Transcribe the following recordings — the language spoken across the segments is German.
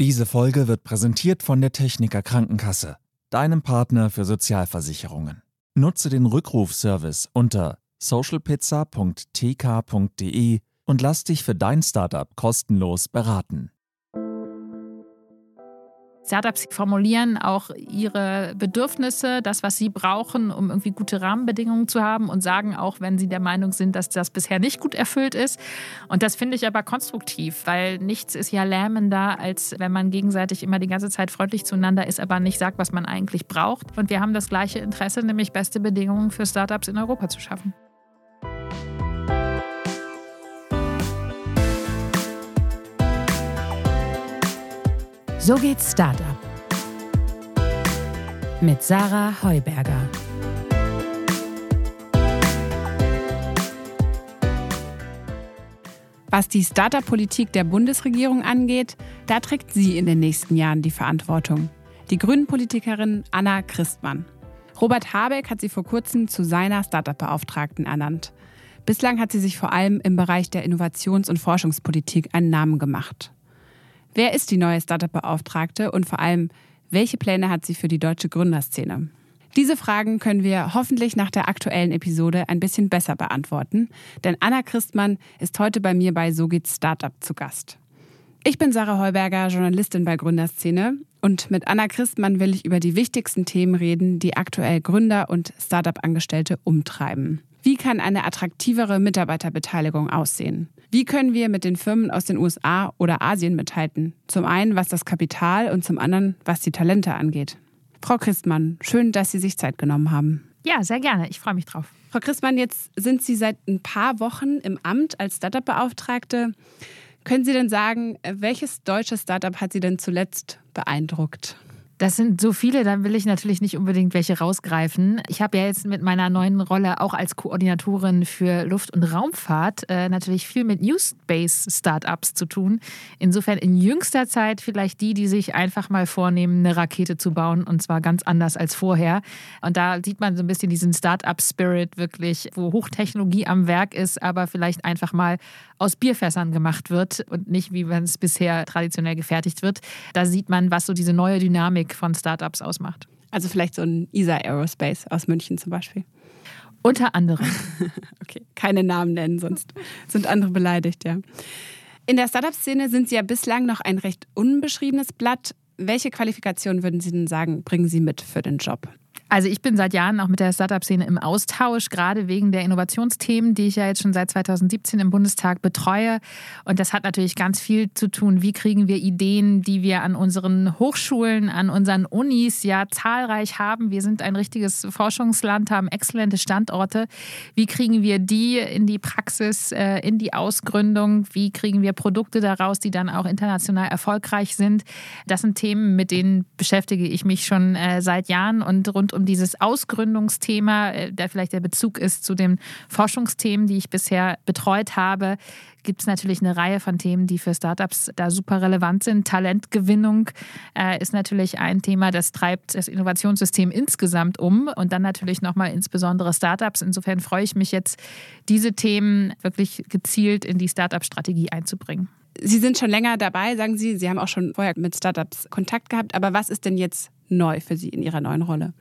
Diese Folge wird präsentiert von der Techniker Krankenkasse, deinem Partner für Sozialversicherungen. Nutze den Rückrufservice unter socialpizza.tk.de und lass dich für dein Startup kostenlos beraten. Startups formulieren auch ihre Bedürfnisse, das, was sie brauchen, um irgendwie gute Rahmenbedingungen zu haben und sagen auch, wenn sie der Meinung sind, dass das bisher nicht gut erfüllt ist. Und das finde ich aber konstruktiv, weil nichts ist ja lähmender, als wenn man gegenseitig immer die ganze Zeit freundlich zueinander ist, aber nicht sagt, was man eigentlich braucht. Und wir haben das gleiche Interesse, nämlich beste Bedingungen für Startups in Europa zu schaffen. So geht's Startup. Mit Sarah Heuberger. Was die Startup-Politik der Bundesregierung angeht, da trägt sie in den nächsten Jahren die Verantwortung. Die Grünen-Politikerin Anna Christmann. Robert Habeck hat sie vor kurzem zu seiner Startup-Beauftragten ernannt. Bislang hat sie sich vor allem im Bereich der Innovations- und Forschungspolitik einen Namen gemacht. Wer ist die neue Startup-Beauftragte und vor allem, welche Pläne hat sie für die deutsche Gründerszene? Diese Fragen können wir hoffentlich nach der aktuellen Episode ein bisschen besser beantworten, denn Anna Christmann ist heute bei mir bei So geht's Startup zu Gast. Ich bin Sarah Heuberger, Journalistin bei Gründerszene und mit Anna Christmann will ich über die wichtigsten Themen reden, die aktuell Gründer und Startup-Angestellte umtreiben. Wie kann eine attraktivere Mitarbeiterbeteiligung aussehen? Wie können wir mit den Firmen aus den USA oder Asien mithalten? Zum einen, was das Kapital und zum anderen, was die Talente angeht. Frau Christmann, schön, dass Sie sich Zeit genommen haben. Ja, sehr gerne. Ich freue mich drauf. Frau Christmann, jetzt sind Sie seit ein paar Wochen im Amt als Startup-Beauftragte. Können Sie denn sagen, welches deutsche Startup hat Sie denn zuletzt beeindruckt? Das sind so viele, dann will ich natürlich nicht unbedingt welche rausgreifen. Ich habe ja jetzt mit meiner neuen Rolle auch als Koordinatorin für Luft- und Raumfahrt äh, natürlich viel mit New Space Startups zu tun. Insofern in jüngster Zeit vielleicht die, die sich einfach mal vornehmen, eine Rakete zu bauen und zwar ganz anders als vorher. Und da sieht man so ein bisschen diesen Startup-Spirit wirklich, wo Hochtechnologie am Werk ist, aber vielleicht einfach mal aus Bierfässern gemacht wird und nicht wie wenn es bisher traditionell gefertigt wird. Da sieht man, was so diese neue Dynamik von Startups ausmacht. Also vielleicht so ein ESA Aerospace aus München zum Beispiel. Unter anderem. okay, keine Namen nennen, sonst sind andere beleidigt, ja. In der Startup-Szene sind Sie ja bislang noch ein recht unbeschriebenes Blatt. Welche Qualifikationen würden Sie denn sagen, bringen Sie mit für den Job? Also ich bin seit Jahren auch mit der Startup-Szene im Austausch, gerade wegen der Innovationsthemen, die ich ja jetzt schon seit 2017 im Bundestag betreue. Und das hat natürlich ganz viel zu tun. Wie kriegen wir Ideen, die wir an unseren Hochschulen, an unseren Unis ja zahlreich haben? Wir sind ein richtiges Forschungsland, haben exzellente Standorte. Wie kriegen wir die in die Praxis, äh, in die Ausgründung? Wie kriegen wir Produkte daraus, die dann auch international erfolgreich sind? Das sind Themen, mit denen beschäftige ich mich schon äh, seit Jahren und rund um dieses Ausgründungsthema, äh, der vielleicht der Bezug ist zu den Forschungsthemen, die ich bisher betreut habe, gibt es natürlich eine Reihe von Themen, die für Startups da super relevant sind. Talentgewinnung äh, ist natürlich ein Thema, das treibt das Innovationssystem insgesamt um und dann natürlich nochmal insbesondere Startups. Insofern freue ich mich jetzt, diese Themen wirklich gezielt in die Startup-Strategie einzubringen. Sie sind schon länger dabei, sagen Sie. Sie haben auch schon vorher mit Startups Kontakt gehabt. Aber was ist denn jetzt neu für Sie in Ihrer neuen Rolle?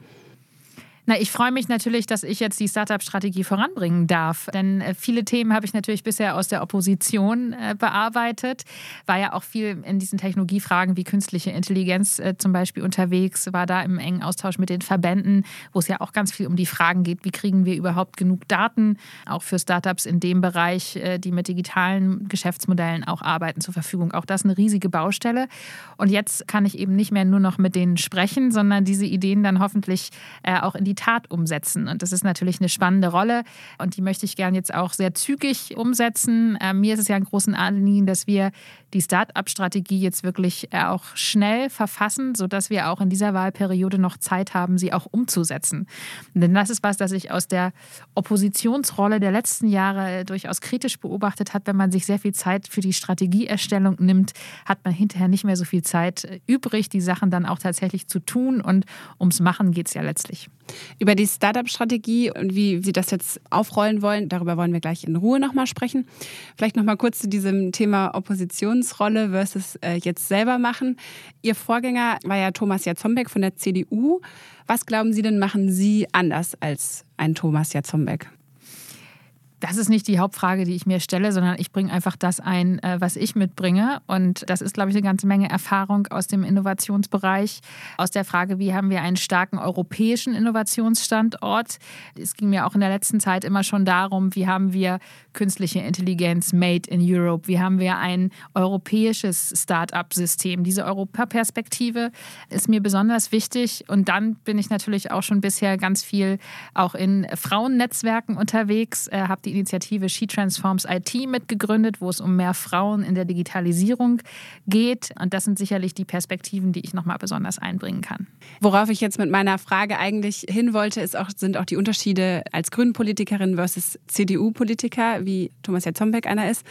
Na, ich freue mich natürlich, dass ich jetzt die Startup-Strategie voranbringen darf. Denn äh, viele Themen habe ich natürlich bisher aus der Opposition äh, bearbeitet. War ja auch viel in diesen Technologiefragen wie künstliche Intelligenz äh, zum Beispiel unterwegs, war da im engen Austausch mit den Verbänden, wo es ja auch ganz viel um die Fragen geht, wie kriegen wir überhaupt genug Daten, auch für Startups in dem Bereich, die mit digitalen Geschäftsmodellen auch arbeiten, zur Verfügung. Auch das eine riesige Baustelle. Und jetzt kann ich eben nicht mehr nur noch mit denen sprechen, sondern diese Ideen dann hoffentlich auch in die die Tat umsetzen. Und das ist natürlich eine spannende Rolle und die möchte ich gerne jetzt auch sehr zügig umsetzen. Ähm, mir ist es ja ein großes Anliegen, dass wir die Start-up-Strategie jetzt wirklich äh, auch schnell verfassen, sodass wir auch in dieser Wahlperiode noch Zeit haben, sie auch umzusetzen. Denn das ist was, das ich aus der Oppositionsrolle der letzten Jahre äh, durchaus kritisch beobachtet habe. Wenn man sich sehr viel Zeit für die Strategieerstellung nimmt, hat man hinterher nicht mehr so viel Zeit äh, übrig, die Sachen dann auch tatsächlich zu tun. Und ums Machen geht es ja letztlich. Über die Startup-Strategie und wie Sie das jetzt aufrollen wollen, darüber wollen wir gleich in Ruhe nochmal sprechen. Vielleicht nochmal kurz zu diesem Thema Oppositionsrolle versus äh, jetzt selber machen. Ihr Vorgänger war ja Thomas Jatzombeck von der CDU. Was glauben Sie denn, machen Sie anders als ein Thomas Jatzombeck? Das ist nicht die Hauptfrage, die ich mir stelle, sondern ich bringe einfach das ein, äh, was ich mitbringe. Und das ist, glaube ich, eine ganze Menge Erfahrung aus dem Innovationsbereich, aus der Frage, wie haben wir einen starken europäischen Innovationsstandort. Es ging mir auch in der letzten Zeit immer schon darum, wie haben wir künstliche Intelligenz made in Europe, wie haben wir ein europäisches Start-up-System. Diese Europaperspektive ist mir besonders wichtig. Und dann bin ich natürlich auch schon bisher ganz viel auch in Frauennetzwerken unterwegs, äh, habe die Initiative She Transforms IT mitgegründet, wo es um mehr Frauen in der Digitalisierung geht. Und das sind sicherlich die Perspektiven, die ich nochmal besonders einbringen kann. Worauf ich jetzt mit meiner Frage eigentlich hin wollte, ist auch, sind auch die Unterschiede als Grünen-Politikerin versus CDU-Politiker, wie Thomas Jatzombeck einer ist.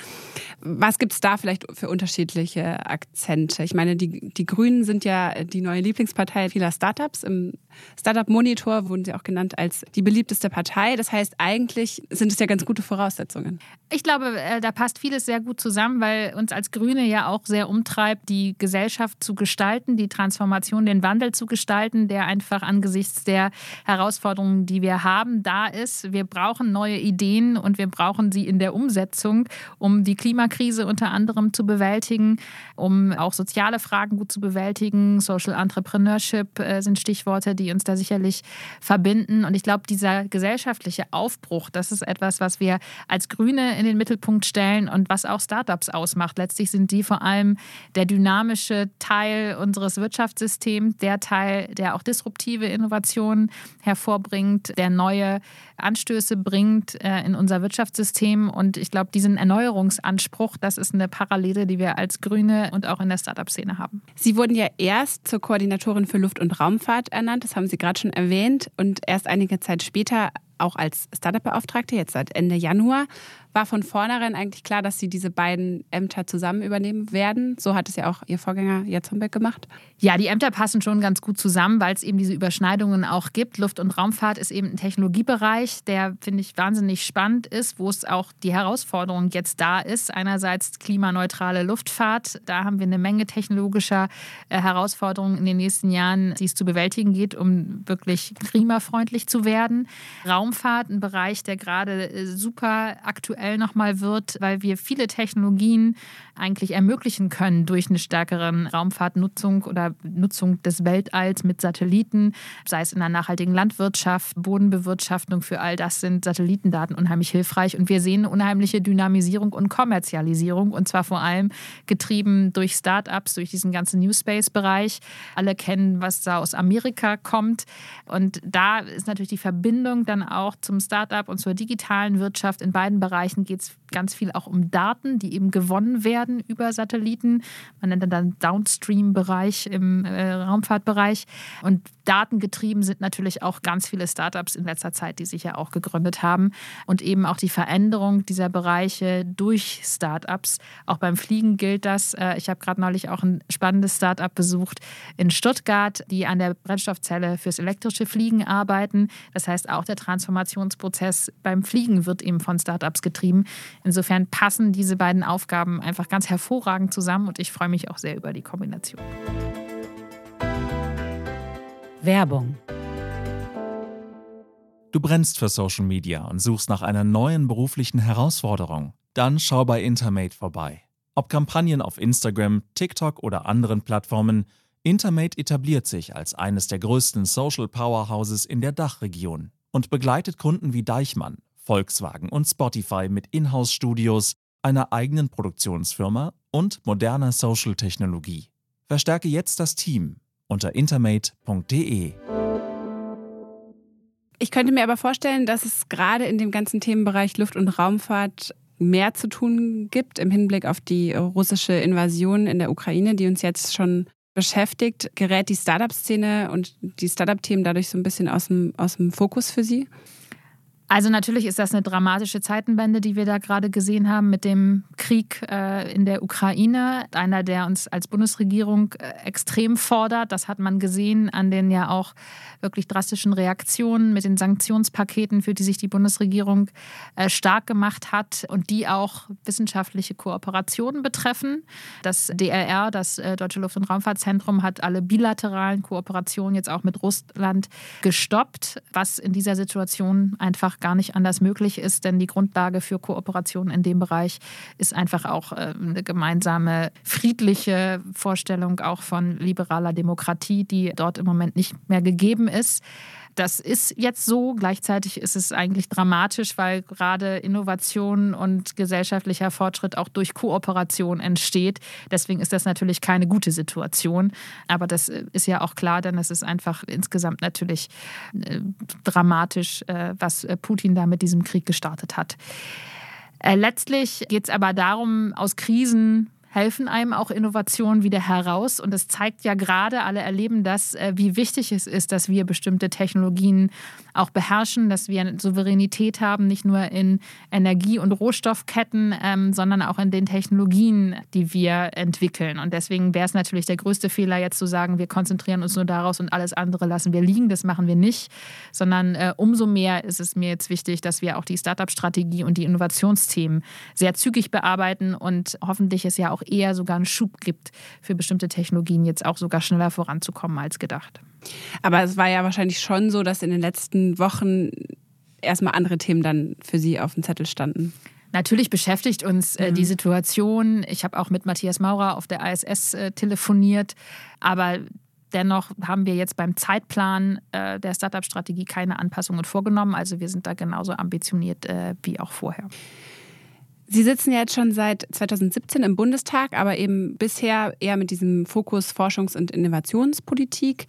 Was gibt es da vielleicht für unterschiedliche Akzente? Ich meine, die, die Grünen sind ja die neue Lieblingspartei vieler Startups. Im Startup Monitor wurden sie auch genannt als die beliebteste Partei. Das heißt, eigentlich sind es ja ganz gute Voraussetzungen. Ich glaube, äh, da passt vieles sehr gut zusammen, weil uns als Grüne ja auch sehr umtreibt, die Gesellschaft zu gestalten, die Transformation, den Wandel zu gestalten, der einfach angesichts der Herausforderungen, die wir haben, da ist. Wir brauchen neue Ideen und wir brauchen sie in der Umsetzung, um die Klimakrise unter anderem zu bewältigen, um auch soziale Fragen gut zu bewältigen. Social Entrepreneurship äh, sind Stichworte, die uns da sicherlich verbinden. Und ich glaube, dieser gesellschaftliche Aufbruch, das ist etwas, was wir als Grüne in den Mittelpunkt stellen und was auch Startups ausmacht. Letztlich sind die vor allem der dynamische Teil unseres Wirtschaftssystems, der Teil, der auch disruptive Innovationen hervorbringt, der neue Anstöße bringt äh, in unser Wirtschaftssystem. Und ich glaube, diesen Erneuerungsanspruch, das ist eine Parallele, die wir als Grüne und auch in der Startup-Szene haben. Sie wurden ja erst zur Koordinatorin für Luft- und Raumfahrt ernannt, das haben Sie gerade schon erwähnt, und erst einige Zeit später auch als Startup-Beauftragte, jetzt seit Ende Januar war von vornherein eigentlich klar, dass Sie diese beiden Ämter zusammen übernehmen werden. So hat es ja auch Ihr Vorgänger Jatzombeck gemacht. Ja, die Ämter passen schon ganz gut zusammen, weil es eben diese Überschneidungen auch gibt. Luft- und Raumfahrt ist eben ein Technologiebereich, der, finde ich, wahnsinnig spannend ist, wo es auch die Herausforderung jetzt da ist. Einerseits klimaneutrale Luftfahrt. Da haben wir eine Menge technologischer äh, Herausforderungen in den nächsten Jahren, die es zu bewältigen geht, um wirklich klimafreundlich zu werden. Raumfahrt, ein Bereich, der gerade äh, super aktuell nochmal wird, weil wir viele Technologien eigentlich ermöglichen können durch eine stärkere Raumfahrtnutzung oder Nutzung des Weltalls mit Satelliten, sei es in der nachhaltigen Landwirtschaft, Bodenbewirtschaftung, für all das sind Satellitendaten unheimlich hilfreich. Und wir sehen eine unheimliche Dynamisierung und Kommerzialisierung und zwar vor allem getrieben durch Startups, durch diesen ganzen New Space-Bereich. Alle kennen, was da aus Amerika kommt. Und da ist natürlich die Verbindung dann auch zum Startup und zur digitalen Wirtschaft in beiden Bereichen geht es ganz viel auch um Daten, die eben gewonnen werden über Satelliten. Man nennt dann Downstream-Bereich im äh, Raumfahrtbereich. Und datengetrieben sind natürlich auch ganz viele Startups in letzter Zeit, die sich ja auch gegründet haben. Und eben auch die Veränderung dieser Bereiche durch Startups. Auch beim Fliegen gilt das. Äh, ich habe gerade neulich auch ein spannendes Startup besucht in Stuttgart, die an der Brennstoffzelle fürs elektrische Fliegen arbeiten. Das heißt, auch der Transformationsprozess beim Fliegen wird eben von Startups getrieben. Insofern passen diese beiden Aufgaben einfach ganz hervorragend zusammen und ich freue mich auch sehr über die Kombination. Werbung. Du brennst für Social Media und suchst nach einer neuen beruflichen Herausforderung? Dann schau bei Intermate vorbei. Ob Kampagnen auf Instagram, TikTok oder anderen Plattformen, Intermate etabliert sich als eines der größten Social Powerhouses in der Dachregion und begleitet Kunden wie Deichmann, Volkswagen und Spotify mit Inhouse-Studios, einer eigenen Produktionsfirma und moderner Social-Technologie. Verstärke jetzt das Team unter intermate.de. Ich könnte mir aber vorstellen, dass es gerade in dem ganzen Themenbereich Luft- und Raumfahrt mehr zu tun gibt im Hinblick auf die russische Invasion in der Ukraine, die uns jetzt schon beschäftigt. Gerät die Startup-Szene und die Startup-Themen dadurch so ein bisschen aus dem, aus dem Fokus für Sie? Also natürlich ist das eine dramatische Zeitenwende, die wir da gerade gesehen haben mit dem Krieg äh, in der Ukraine. Einer, der uns als Bundesregierung äh, extrem fordert. Das hat man gesehen an den ja auch wirklich drastischen Reaktionen mit den Sanktionspaketen, für die sich die Bundesregierung äh, stark gemacht hat und die auch wissenschaftliche Kooperationen betreffen. Das DLR, das äh, Deutsche Luft- und Raumfahrtzentrum, hat alle bilateralen Kooperationen jetzt auch mit Russland gestoppt, was in dieser Situation einfach gar nicht anders möglich ist, denn die Grundlage für Kooperation in dem Bereich ist einfach auch äh, eine gemeinsame friedliche Vorstellung auch von liberaler Demokratie, die dort im Moment nicht mehr gegeben ist. Das ist jetzt so. Gleichzeitig ist es eigentlich dramatisch, weil gerade Innovation und gesellschaftlicher Fortschritt auch durch Kooperation entsteht. Deswegen ist das natürlich keine gute Situation. Aber das äh, ist ja auch klar, denn es ist einfach insgesamt natürlich äh, dramatisch, äh, was Putin da mit diesem Krieg gestartet hat. Letztlich geht es aber darum, aus Krisen helfen einem auch Innovationen wieder heraus. Und es zeigt ja gerade, alle erleben das, äh, wie wichtig es ist, dass wir bestimmte Technologien auch beherrschen, dass wir eine Souveränität haben, nicht nur in Energie- und Rohstoffketten, ähm, sondern auch in den Technologien, die wir entwickeln. Und deswegen wäre es natürlich der größte Fehler, jetzt zu sagen, wir konzentrieren uns nur daraus und alles andere lassen wir liegen. Das machen wir nicht, sondern äh, umso mehr ist es mir jetzt wichtig, dass wir auch die Startup-Strategie und die Innovationsthemen sehr zügig bearbeiten und hoffentlich ist ja auch eher sogar einen Schub gibt, für bestimmte Technologien jetzt auch sogar schneller voranzukommen als gedacht. Aber es war ja wahrscheinlich schon so, dass in den letzten Wochen erstmal andere Themen dann für Sie auf dem Zettel standen. Natürlich beschäftigt uns äh, die mhm. Situation. Ich habe auch mit Matthias Maurer auf der ISS äh, telefoniert. Aber dennoch haben wir jetzt beim Zeitplan äh, der Startup-Strategie keine Anpassungen vorgenommen. Also wir sind da genauso ambitioniert äh, wie auch vorher. Sie sitzen ja jetzt schon seit 2017 im Bundestag, aber eben bisher eher mit diesem Fokus Forschungs- und Innovationspolitik.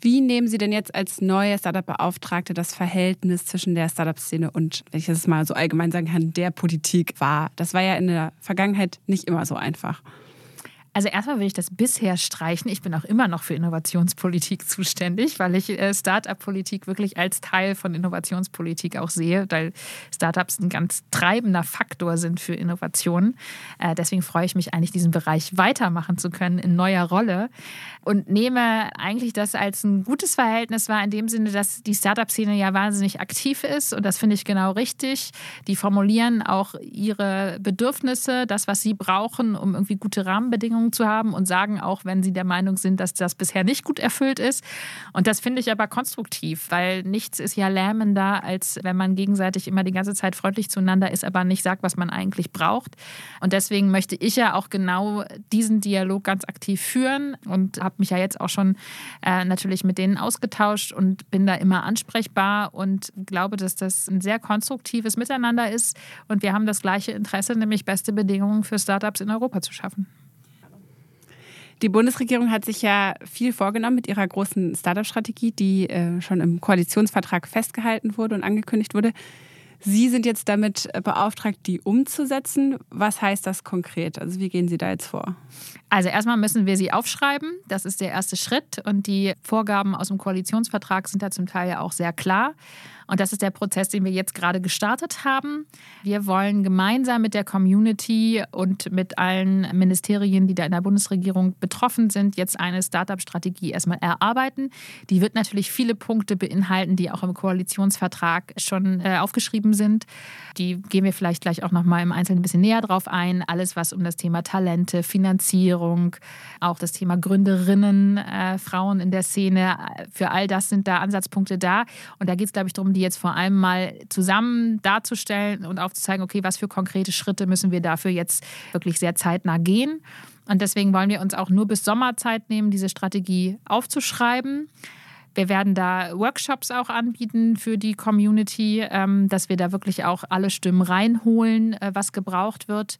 Wie nehmen Sie denn jetzt als neue Startup-Beauftragte das Verhältnis zwischen der Startup-Szene und, wenn ich das mal so allgemein sagen kann, der Politik wahr? Das war ja in der Vergangenheit nicht immer so einfach. Also erstmal will ich das bisher streichen. Ich bin auch immer noch für Innovationspolitik zuständig, weil ich äh, Startup-Politik wirklich als Teil von Innovationspolitik auch sehe, weil Startups ein ganz treibender Faktor sind für Innovationen. Äh, deswegen freue ich mich eigentlich, diesen Bereich weitermachen zu können in neuer Rolle und nehme eigentlich das als ein gutes Verhältnis wahr, in dem Sinne, dass die Startup-Szene ja wahnsinnig aktiv ist und das finde ich genau richtig. Die formulieren auch ihre Bedürfnisse, das, was sie brauchen, um irgendwie gute Rahmenbedingungen zu haben und sagen auch, wenn sie der Meinung sind, dass das bisher nicht gut erfüllt ist. Und das finde ich aber konstruktiv, weil nichts ist ja lähmender, als wenn man gegenseitig immer die ganze Zeit freundlich zueinander ist, aber nicht sagt, was man eigentlich braucht. Und deswegen möchte ich ja auch genau diesen Dialog ganz aktiv führen und habe mich ja jetzt auch schon äh, natürlich mit denen ausgetauscht und bin da immer ansprechbar und glaube, dass das ein sehr konstruktives Miteinander ist. Und wir haben das gleiche Interesse, nämlich beste Bedingungen für Startups in Europa zu schaffen. Die Bundesregierung hat sich ja viel vorgenommen mit ihrer großen Startup-Strategie, die äh, schon im Koalitionsvertrag festgehalten wurde und angekündigt wurde. Sie sind jetzt damit beauftragt, die umzusetzen. Was heißt das konkret? Also wie gehen Sie da jetzt vor? Also erstmal müssen wir sie aufschreiben. Das ist der erste Schritt. Und die Vorgaben aus dem Koalitionsvertrag sind da zum Teil ja auch sehr klar. Und das ist der Prozess, den wir jetzt gerade gestartet haben. Wir wollen gemeinsam mit der Community und mit allen Ministerien, die da in der Bundesregierung betroffen sind, jetzt eine Startup-Strategie erstmal erarbeiten. Die wird natürlich viele Punkte beinhalten, die auch im Koalitionsvertrag schon äh, aufgeschrieben sind. Die gehen wir vielleicht gleich auch noch mal im Einzelnen ein bisschen näher drauf ein. Alles, was um das Thema Talente, Finanzierung, auch das Thema Gründerinnen, äh, Frauen in der Szene, für all das sind da Ansatzpunkte da. Und da geht es, glaube ich, darum, die jetzt vor allem mal zusammen darzustellen und aufzuzeigen, okay, was für konkrete Schritte müssen wir dafür jetzt wirklich sehr zeitnah gehen. Und deswegen wollen wir uns auch nur bis Sommerzeit nehmen, diese Strategie aufzuschreiben. Wir werden da Workshops auch anbieten für die Community, ähm, dass wir da wirklich auch alle Stimmen reinholen, äh, was gebraucht wird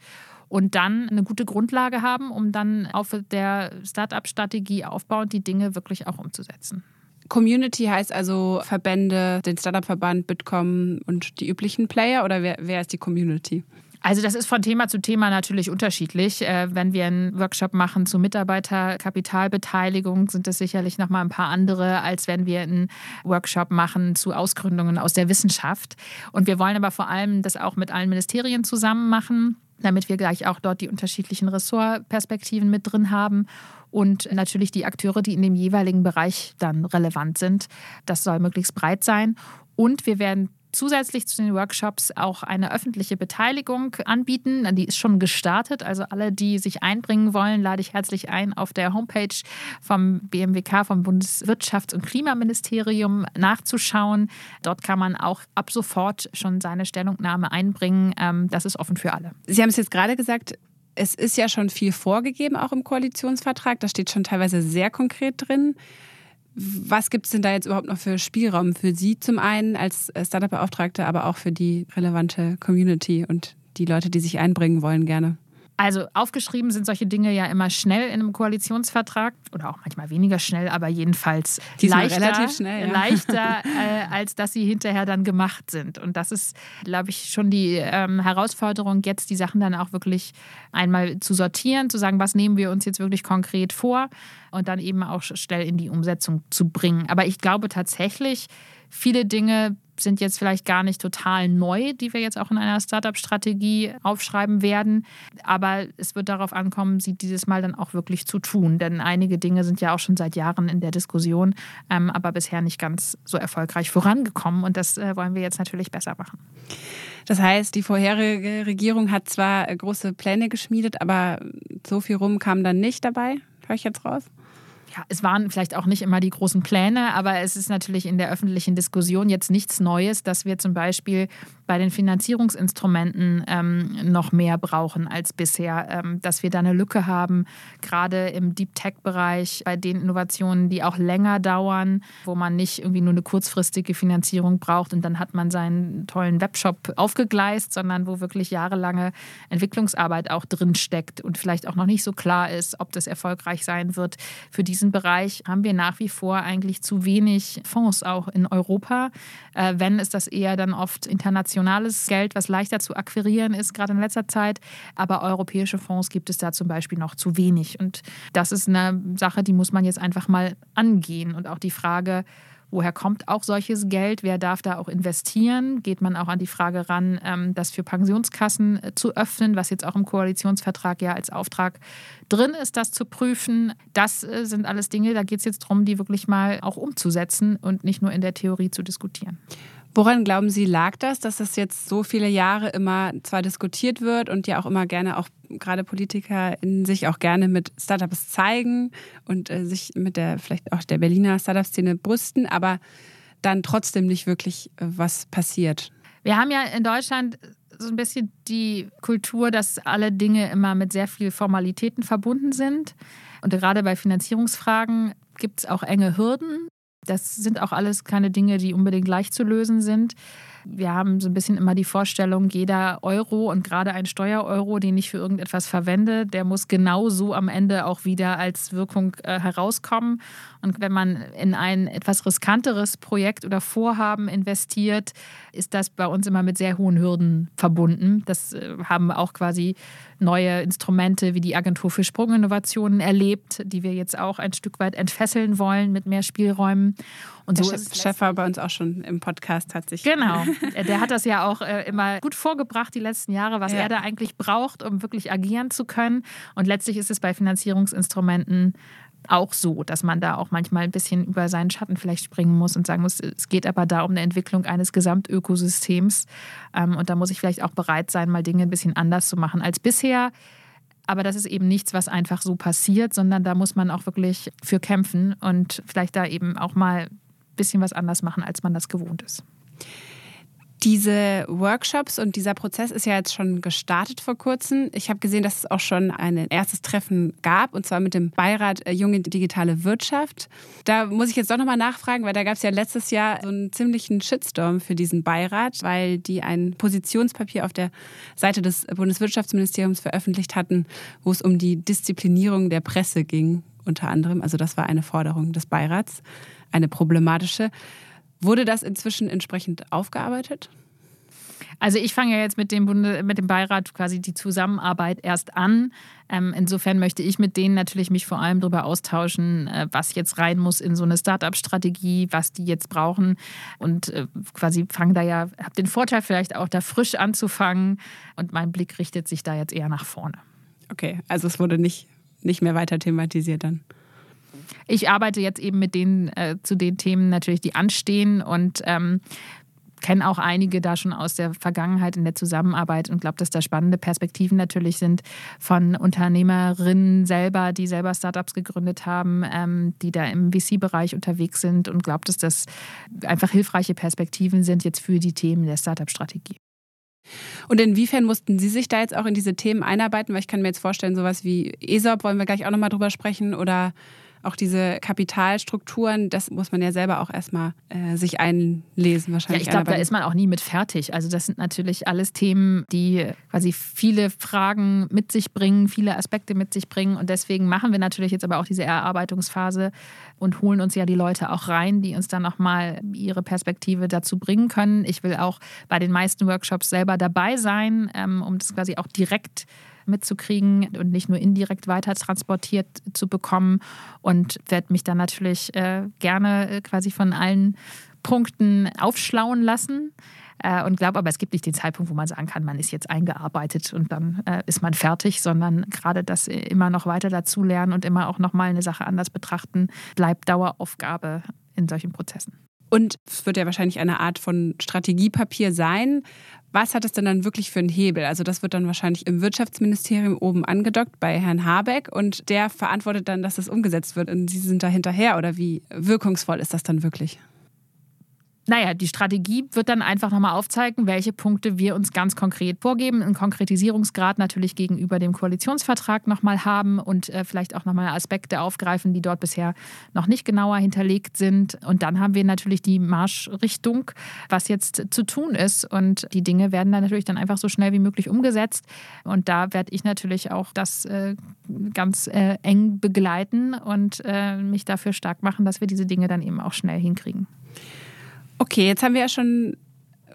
und dann eine gute Grundlage haben, um dann auf der Startup-Strategie aufbauend die Dinge wirklich auch umzusetzen. Community heißt also Verbände, den Startup-Verband, Bitkom und die üblichen Player oder wer, wer ist die Community? Also das ist von Thema zu Thema natürlich unterschiedlich. Äh, wenn wir einen Workshop machen zu Mitarbeiterkapitalbeteiligung, sind das sicherlich noch mal ein paar andere, als wenn wir einen Workshop machen zu Ausgründungen aus der Wissenschaft. Und wir wollen aber vor allem das auch mit allen Ministerien zusammen machen, damit wir gleich auch dort die unterschiedlichen Ressortperspektiven mit drin haben und natürlich die Akteure, die in dem jeweiligen Bereich dann relevant sind. Das soll möglichst breit sein. Und wir werden zusätzlich zu den Workshops auch eine öffentliche Beteiligung anbieten. Die ist schon gestartet. Also alle, die sich einbringen wollen, lade ich herzlich ein, auf der Homepage vom BMWK, vom Bundeswirtschafts- und Klimaministerium nachzuschauen. Dort kann man auch ab sofort schon seine Stellungnahme einbringen. Ähm, das ist offen für alle. Sie haben es jetzt gerade gesagt, es ist ja schon viel vorgegeben, auch im Koalitionsvertrag. Da steht schon teilweise sehr konkret drin. Was gibt es denn da jetzt überhaupt noch für Spielraum für Sie zum einen als Startup-Beauftragte, aber auch für die relevante Community und die Leute, die sich einbringen wollen, gerne? Also aufgeschrieben sind solche Dinge ja immer schnell in einem Koalitionsvertrag oder auch manchmal weniger schnell, aber jedenfalls Diesmal leichter, schnell, ja. leichter äh, als dass sie hinterher dann gemacht sind. Und das ist, glaube ich, schon die ähm, Herausforderung, jetzt die Sachen dann auch wirklich einmal zu sortieren, zu sagen, was nehmen wir uns jetzt wirklich konkret vor und dann eben auch schnell in die Umsetzung zu bringen. Aber ich glaube tatsächlich, viele Dinge sind jetzt vielleicht gar nicht total neu, die wir jetzt auch in einer Startup-Strategie aufschreiben werden. Aber es wird darauf ankommen, sie dieses Mal dann auch wirklich zu tun. Denn einige Dinge sind ja auch schon seit Jahren in der Diskussion, ähm, aber bisher nicht ganz so erfolgreich vorangekommen. Und das äh, wollen wir jetzt natürlich besser machen. Das heißt, die vorherige Regierung hat zwar große Pläne geschmiedet, aber so viel rum kam dann nicht dabei. Höre ich jetzt raus? Ja, es waren vielleicht auch nicht immer die großen Pläne, aber es ist natürlich in der öffentlichen Diskussion jetzt nichts Neues, dass wir zum Beispiel bei den Finanzierungsinstrumenten ähm, noch mehr brauchen als bisher, ähm, dass wir da eine Lücke haben, gerade im Deep Tech-Bereich, bei den Innovationen, die auch länger dauern, wo man nicht irgendwie nur eine kurzfristige Finanzierung braucht und dann hat man seinen tollen Webshop aufgegleist, sondern wo wirklich jahrelange Entwicklungsarbeit auch drin steckt und vielleicht auch noch nicht so klar ist, ob das erfolgreich sein wird. Für diesen Bereich haben wir nach wie vor eigentlich zu wenig Fonds auch in Europa. Äh, wenn ist das eher dann oft international nationales Geld, was leichter zu akquirieren ist, gerade in letzter Zeit. Aber europäische Fonds gibt es da zum Beispiel noch zu wenig. Und das ist eine Sache, die muss man jetzt einfach mal angehen. Und auch die Frage, Woher kommt auch solches Geld? Wer darf da auch investieren? Geht man auch an die Frage ran, ähm, das für Pensionskassen äh, zu öffnen, was jetzt auch im Koalitionsvertrag ja als Auftrag drin ist, das zu prüfen? Das äh, sind alles Dinge, da geht es jetzt darum, die wirklich mal auch umzusetzen und nicht nur in der Theorie zu diskutieren. Woran glauben Sie, lag das, dass das jetzt so viele Jahre immer zwar diskutiert wird und ja auch immer gerne auch gerade Politiker in sich auch gerne mit Startups zeigen und äh, sich mit der vielleicht auch der Berliner Startup-Szene brüsten, aber dann trotzdem nicht wirklich äh, was passiert? Wir haben ja in Deutschland so ein bisschen die Kultur, dass alle Dinge immer mit sehr viel Formalitäten verbunden sind. Und gerade bei Finanzierungsfragen gibt es auch enge Hürden. Das sind auch alles keine Dinge, die unbedingt leicht zu lösen sind. Wir haben so ein bisschen immer die Vorstellung, jeder Euro und gerade ein Steuereuro, den ich für irgendetwas verwende, der muss genauso am Ende auch wieder als Wirkung äh, herauskommen. Und wenn man in ein etwas riskanteres Projekt oder Vorhaben investiert, ist das bei uns immer mit sehr hohen Hürden verbunden. Das äh, haben auch quasi neue Instrumente wie die Agentur für Sprunginnovationen erlebt, die wir jetzt auch ein Stück weit entfesseln wollen mit mehr Spielräumen. Und der so Chef, Chef war bei uns auch schon im Podcast, hat sich. Genau. Der hat das ja auch äh, immer gut vorgebracht, die letzten Jahre, was ja. er da eigentlich braucht, um wirklich agieren zu können. Und letztlich ist es bei Finanzierungsinstrumenten auch so, dass man da auch manchmal ein bisschen über seinen Schatten vielleicht springen muss und sagen muss, es geht aber da um eine Entwicklung eines Gesamtökosystems. Ähm, und da muss ich vielleicht auch bereit sein, mal Dinge ein bisschen anders zu machen als bisher. Aber das ist eben nichts, was einfach so passiert, sondern da muss man auch wirklich für kämpfen und vielleicht da eben auch mal ein bisschen was anders machen, als man das gewohnt ist. Diese Workshops und dieser Prozess ist ja jetzt schon gestartet vor kurzem. Ich habe gesehen, dass es auch schon ein erstes Treffen gab, und zwar mit dem Beirat äh, Junge Digitale Wirtschaft. Da muss ich jetzt doch nochmal nachfragen, weil da gab es ja letztes Jahr so einen ziemlichen Shitstorm für diesen Beirat, weil die ein Positionspapier auf der Seite des Bundeswirtschaftsministeriums veröffentlicht hatten, wo es um die Disziplinierung der Presse ging, unter anderem. Also das war eine Forderung des Beirats, eine problematische. Wurde das inzwischen entsprechend aufgearbeitet? Also ich fange ja jetzt mit dem, Bunde, mit dem Beirat quasi die Zusammenarbeit erst an. Ähm, insofern möchte ich mit denen natürlich mich vor allem darüber austauschen, äh, was jetzt rein muss in so eine Startup-Strategie, was die jetzt brauchen und äh, quasi fange da ja, habe den Vorteil vielleicht auch da frisch anzufangen und mein Blick richtet sich da jetzt eher nach vorne. Okay, also es wurde nicht, nicht mehr weiter thematisiert dann. Ich arbeite jetzt eben mit denen äh, zu den Themen natürlich, die anstehen und ähm, kenne auch einige da schon aus der Vergangenheit in der Zusammenarbeit und glaube, dass da spannende Perspektiven natürlich sind von Unternehmerinnen selber, die selber Startups gegründet haben, ähm, die da im VC-Bereich unterwegs sind und glaube, dass das einfach hilfreiche Perspektiven sind jetzt für die Themen der Startup-Strategie. Und inwiefern mussten Sie sich da jetzt auch in diese Themen einarbeiten? Weil ich kann mir jetzt vorstellen, sowas wie ESOP wollen wir gleich auch nochmal drüber sprechen oder auch diese Kapitalstrukturen, das muss man ja selber auch erstmal äh, sich einlesen wahrscheinlich. Ja, ich glaube, da ist man auch nie mit fertig. Also das sind natürlich alles Themen, die quasi viele Fragen mit sich bringen, viele Aspekte mit sich bringen. Und deswegen machen wir natürlich jetzt aber auch diese Erarbeitungsphase und holen uns ja die Leute auch rein, die uns dann nochmal ihre Perspektive dazu bringen können. Ich will auch bei den meisten Workshops selber dabei sein, ähm, um das quasi auch direkt mitzukriegen und nicht nur indirekt weiter transportiert zu bekommen und werde mich dann natürlich äh, gerne äh, quasi von allen Punkten aufschlauen lassen äh, und glaube aber, es gibt nicht den Zeitpunkt, wo man sagen kann, man ist jetzt eingearbeitet und dann äh, ist man fertig, sondern gerade das immer noch weiter dazulernen und immer auch nochmal eine Sache anders betrachten, bleibt Daueraufgabe in solchen Prozessen. Und es wird ja wahrscheinlich eine Art von Strategiepapier sein. Was hat es denn dann wirklich für einen Hebel? Also das wird dann wahrscheinlich im Wirtschaftsministerium oben angedockt bei Herrn Habeck und der verantwortet dann, dass das umgesetzt wird und Sie sind da hinterher oder wie wirkungsvoll ist das dann wirklich? Naja, die Strategie wird dann einfach nochmal aufzeigen, welche Punkte wir uns ganz konkret vorgeben, einen Konkretisierungsgrad natürlich gegenüber dem Koalitionsvertrag nochmal haben und äh, vielleicht auch nochmal Aspekte aufgreifen, die dort bisher noch nicht genauer hinterlegt sind. Und dann haben wir natürlich die Marschrichtung, was jetzt zu tun ist. Und die Dinge werden dann natürlich dann einfach so schnell wie möglich umgesetzt. Und da werde ich natürlich auch das äh, ganz äh, eng begleiten und äh, mich dafür stark machen, dass wir diese Dinge dann eben auch schnell hinkriegen. Okay, jetzt haben wir ja schon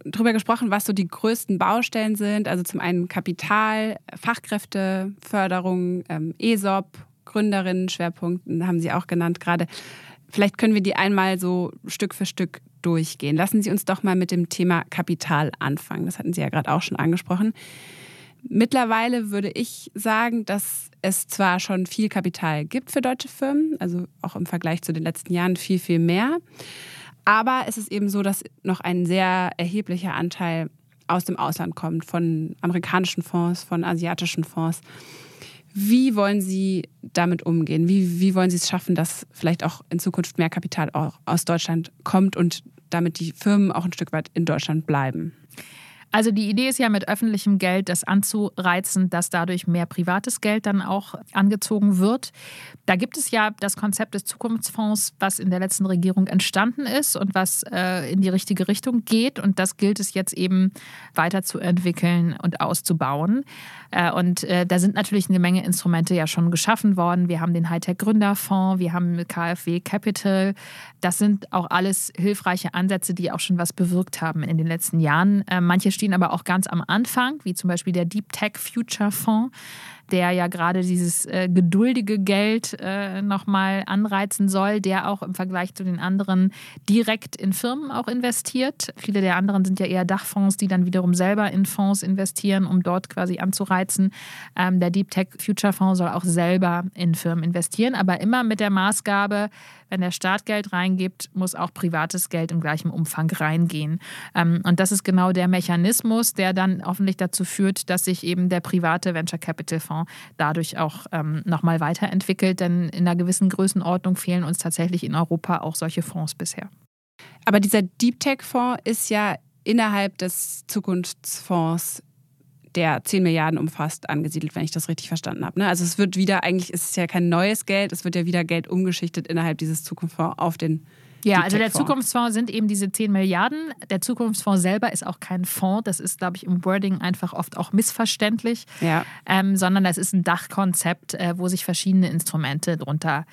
drüber gesprochen, was so die größten Baustellen sind. Also zum einen Kapital, Fachkräfte, Förderung, ähm, ESOP, Gründerinnen, Schwerpunkten haben Sie auch genannt gerade. Vielleicht können wir die einmal so Stück für Stück durchgehen. Lassen Sie uns doch mal mit dem Thema Kapital anfangen. Das hatten Sie ja gerade auch schon angesprochen. Mittlerweile würde ich sagen, dass es zwar schon viel Kapital gibt für deutsche Firmen, also auch im Vergleich zu den letzten Jahren viel, viel mehr. Aber es ist eben so, dass noch ein sehr erheblicher Anteil aus dem Ausland kommt, von amerikanischen Fonds, von asiatischen Fonds. Wie wollen Sie damit umgehen? Wie, wie wollen Sie es schaffen, dass vielleicht auch in Zukunft mehr Kapital auch aus Deutschland kommt und damit die Firmen auch ein Stück weit in Deutschland bleiben? Also die Idee ist ja mit öffentlichem Geld das anzureizen, dass dadurch mehr privates Geld dann auch angezogen wird. Da gibt es ja das Konzept des Zukunftsfonds, was in der letzten Regierung entstanden ist und was äh, in die richtige Richtung geht. Und das gilt es jetzt eben weiterzuentwickeln und auszubauen. Äh, und äh, da sind natürlich eine Menge Instrumente ja schon geschaffen worden. Wir haben den Hightech-Gründerfonds, wir haben KfW Capital. Das sind auch alles hilfreiche Ansätze, die auch schon was bewirkt haben in den letzten Jahren. Äh, manche stehen aber auch ganz am Anfang, wie zum Beispiel der Deep Tech Future Fonds der ja gerade dieses äh, geduldige Geld äh, nochmal anreizen soll, der auch im Vergleich zu den anderen direkt in Firmen auch investiert. Viele der anderen sind ja eher Dachfonds, die dann wiederum selber in Fonds investieren, um dort quasi anzureizen. Ähm, der Deep Tech Future Fonds soll auch selber in Firmen investieren, aber immer mit der Maßgabe, wenn der Staat Geld reingibt, muss auch privates Geld im gleichen Umfang reingehen. Ähm, und das ist genau der Mechanismus, der dann hoffentlich dazu führt, dass sich eben der private Venture Capital Fonds dadurch auch ähm, nochmal weiterentwickelt. Denn in einer gewissen Größenordnung fehlen uns tatsächlich in Europa auch solche Fonds bisher. Aber dieser Deep Tech Fonds ist ja innerhalb des Zukunftsfonds der 10 Milliarden umfasst, angesiedelt, wenn ich das richtig verstanden habe. Ne? Also es wird wieder, eigentlich ist es ja kein neues Geld, es wird ja wieder Geld umgeschichtet innerhalb dieses Zukunftsfonds auf den ja, also der Zukunftsfonds sind eben diese 10 Milliarden. Der Zukunftsfonds selber ist auch kein Fonds. Das ist, glaube ich, im Wording einfach oft auch missverständlich. Ja. Ähm, sondern das ist ein Dachkonzept, äh, wo sich verschiedene Instrumente drunter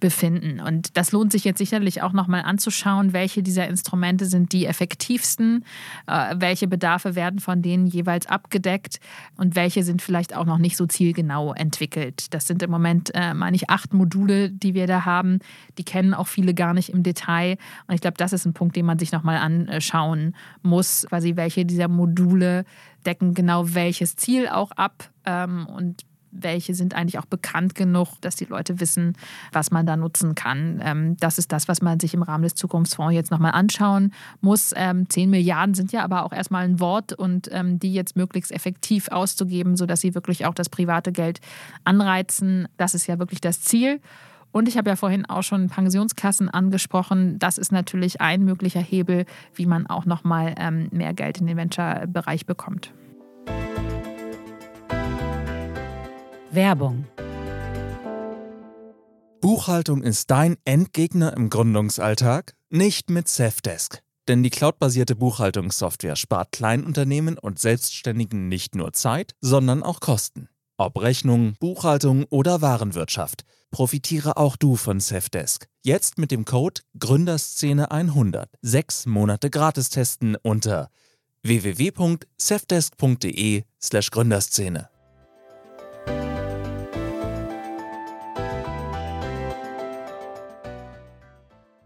befinden. Und das lohnt sich jetzt sicherlich auch nochmal anzuschauen, welche dieser Instrumente sind die effektivsten, äh, welche Bedarfe werden von denen jeweils abgedeckt und welche sind vielleicht auch noch nicht so zielgenau entwickelt. Das sind im Moment, äh, meine ich, acht Module, die wir da haben. Die kennen auch viele gar nicht im Detail. Und ich glaube, das ist ein Punkt, den man sich nochmal anschauen muss, quasi welche dieser Module decken genau welches Ziel auch ab ähm, und welche sind eigentlich auch bekannt genug, dass die Leute wissen, was man da nutzen kann. Ähm, das ist das, was man sich im Rahmen des Zukunftsfonds jetzt nochmal anschauen muss. Ähm, 10 Milliarden sind ja aber auch erstmal ein Wort und ähm, die jetzt möglichst effektiv auszugeben, sodass sie wirklich auch das private Geld anreizen, das ist ja wirklich das Ziel. Und ich habe ja vorhin auch schon Pensionskassen angesprochen. Das ist natürlich ein möglicher Hebel, wie man auch nochmal ähm, mehr Geld in den Venture-Bereich bekommt. Werbung. Buchhaltung ist dein Endgegner im Gründungsalltag? Nicht mit Safdesk. Denn die cloudbasierte Buchhaltungssoftware spart Kleinunternehmen und Selbstständigen nicht nur Zeit, sondern auch Kosten. Ob Rechnung, Buchhaltung oder Warenwirtschaft, profitiere auch du von Safdesk. Jetzt mit dem Code Gründerszene100. Sechs Monate gratis testen unter www.safdesk.de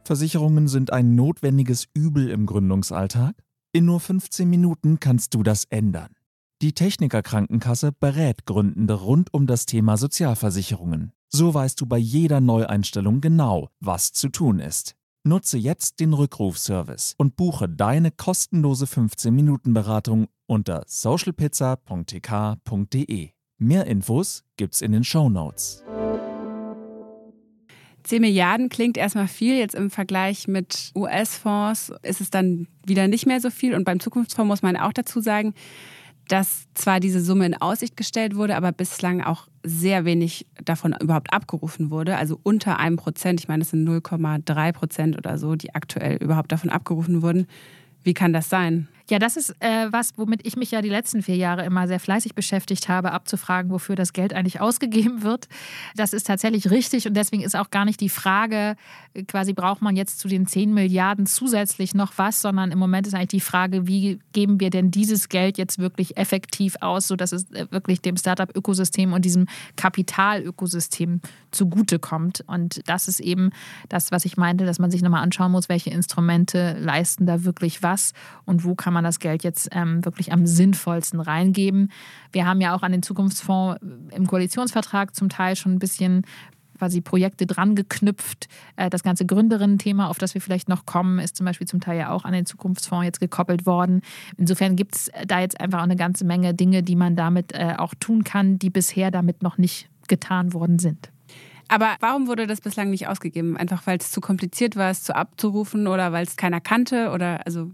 Versicherungen sind ein notwendiges Übel im Gründungsalltag? In nur 15 Minuten kannst du das ändern. Die Techniker Krankenkasse berät Gründende rund um das Thema Sozialversicherungen. So weißt du bei jeder Neueinstellung genau, was zu tun ist. Nutze jetzt den Rückrufservice und buche deine kostenlose 15-Minuten-Beratung unter socialpizza.tk.de. Mehr Infos gibt's in den Show Notes. 10 Milliarden klingt erstmal viel. Jetzt im Vergleich mit US-Fonds ist es dann wieder nicht mehr so viel. Und beim Zukunftsfonds muss man auch dazu sagen, dass zwar diese Summe in Aussicht gestellt wurde, aber bislang auch sehr wenig davon überhaupt abgerufen wurde. Also unter einem Prozent. Ich meine, es sind 0,3 Prozent oder so, die aktuell überhaupt davon abgerufen wurden. Wie kann das sein? Ja, das ist äh, was, womit ich mich ja die letzten vier Jahre immer sehr fleißig beschäftigt habe, abzufragen, wofür das Geld eigentlich ausgegeben wird. Das ist tatsächlich richtig und deswegen ist auch gar nicht die Frage, äh, quasi braucht man jetzt zu den 10 Milliarden zusätzlich noch was, sondern im Moment ist eigentlich die Frage, wie geben wir denn dieses Geld jetzt wirklich effektiv aus, sodass es äh, wirklich dem Startup-Ökosystem und diesem Kapitalökosystem zugutekommt. Und das ist eben das, was ich meinte, dass man sich nochmal anschauen muss, welche Instrumente leisten da wirklich was und wo kann man das Geld jetzt ähm, wirklich am sinnvollsten reingeben. Wir haben ja auch an den Zukunftsfonds im Koalitionsvertrag zum Teil schon ein bisschen quasi Projekte dran geknüpft. Äh, das ganze Gründerinnen-Thema, auf das wir vielleicht noch kommen, ist zum Beispiel zum Teil ja auch an den Zukunftsfonds jetzt gekoppelt worden. Insofern gibt es da jetzt einfach eine ganze Menge Dinge, die man damit äh, auch tun kann, die bisher damit noch nicht getan worden sind. Aber warum wurde das bislang nicht ausgegeben? Einfach weil es zu kompliziert war, es zu abzurufen oder weil es keiner kannte? Oder also